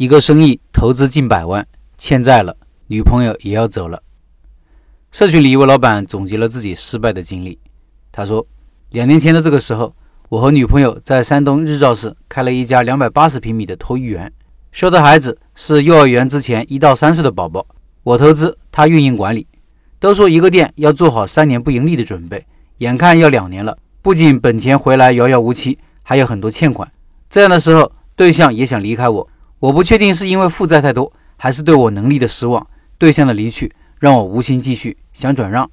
一个生意投资近百万，欠债了，女朋友也要走了。社群里一位老板总结了自己失败的经历，他说：两年前的这个时候，我和女朋友在山东日照市开了一家两百八十平米的托育园，收的孩子是幼儿园之前一到三岁的宝宝，我投资，他运营管理。都说一个店要做好三年不盈利的准备，眼看要两年了，不仅本钱回来遥遥无期，还有很多欠款。这样的时候，对象也想离开我，我不确定是因为负债太多，还是对我能力的失望。对象的离去让我无心继续，想转让。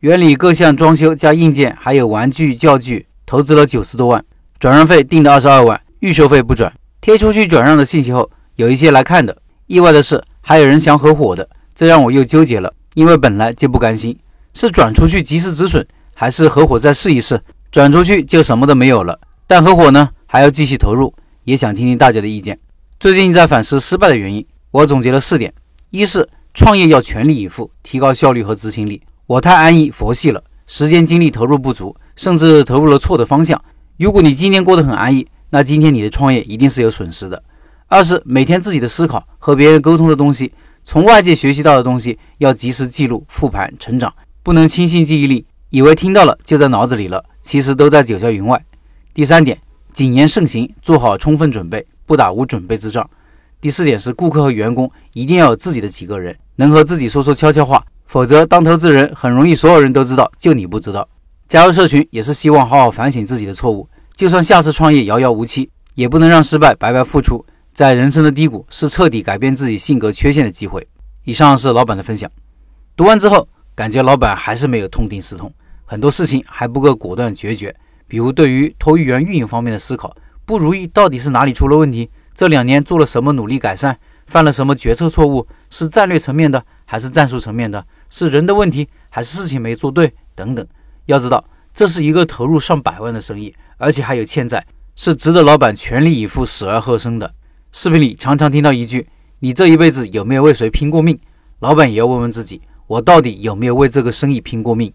园里各项装修加硬件，还有玩具教具，投资了九十多万，转让费定的二十二万，预收费不转。贴出去转让的信息后，有一些来看的，意外的是还有人想合伙的，这让我又纠结了。因为本来就不甘心，是转出去及时止损，还是合伙再试一试？转出去就什么都没有了，但合伙呢还要继续投入。也想听听大家的意见。最近在反思失败的原因，我总结了四点：一是创业要全力以赴，提高效率和执行力。我太安逸佛系了，时间精力投入不足，甚至投入了错的方向。如果你今天过得很安逸，那今天你的创业一定是有损失的。二是每天自己的思考和别人沟通的东西。从外界学习到的东西要及时记录、复盘、成长，不能轻信记忆力，以为听到了就在脑子里了，其实都在九霄云外。第三点，谨言慎行，做好充分准备，不打无准备之仗。第四点是，顾客和员工一定要有自己的几个人，能和自己说说悄悄话，否则当投资人很容易所有人都知道，就你不知道。加入社群也是希望好好反省自己的错误，就算下次创业遥遥无期，也不能让失败白白付出。在人生的低谷，是彻底改变自己性格缺陷的机会。以上是老板的分享。读完之后，感觉老板还是没有痛定思痛，很多事情还不够果断决绝。比如对于托育园运营方面的思考，不如意到底是哪里出了问题？这两年做了什么努力改善？犯了什么决策错误？是战略层面的，还是战术层面的？是人的问题，还是事情没做对？等等。要知道，这是一个投入上百万的生意，而且还有欠债，是值得老板全力以赴、死而后生的。视频里常常听到一句：“你这一辈子有没有为谁拼过命？”老板也要问问自己：我到底有没有为这个生意拼过命？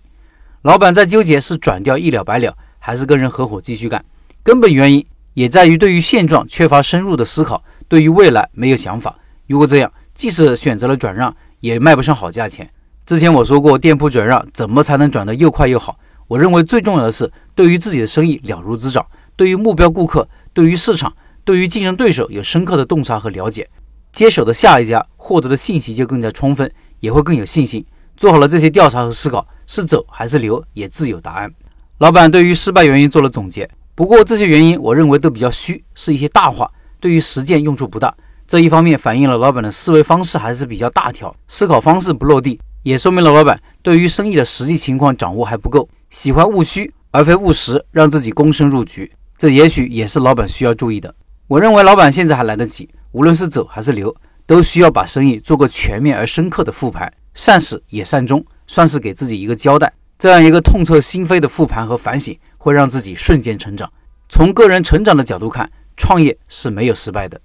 老板在纠结是转掉一了百了，还是跟人合伙继续干？根本原因也在于对于现状缺乏深入的思考，对于未来没有想法。如果这样，即使选择了转让，也卖不上好价钱。之前我说过，店铺转让怎么才能转得又快又好？我认为最重要的是对于自己的生意了如指掌，对于目标顾客，对于市场。对于竞争对手有深刻的洞察和了解，接手的下一家获得的信息就更加充分，也会更有信心。做好了这些调查和思考，是走还是留也自有答案。老板对于失败原因做了总结，不过这些原因我认为都比较虚，是一些大话，对于实践用处不大。这一方面反映了老板的思维方式还是比较大条，思考方式不落地，也说明了老板对于生意的实际情况掌握还不够，喜欢务虚而非务实，让自己躬身入局。这也许也是老板需要注意的。我认为老板现在还来得及，无论是走还是留，都需要把生意做个全面而深刻的复盘，善始也善终，算是给自己一个交代。这样一个痛彻心扉的复盘和反省，会让自己瞬间成长。从个人成长的角度看，创业是没有失败的。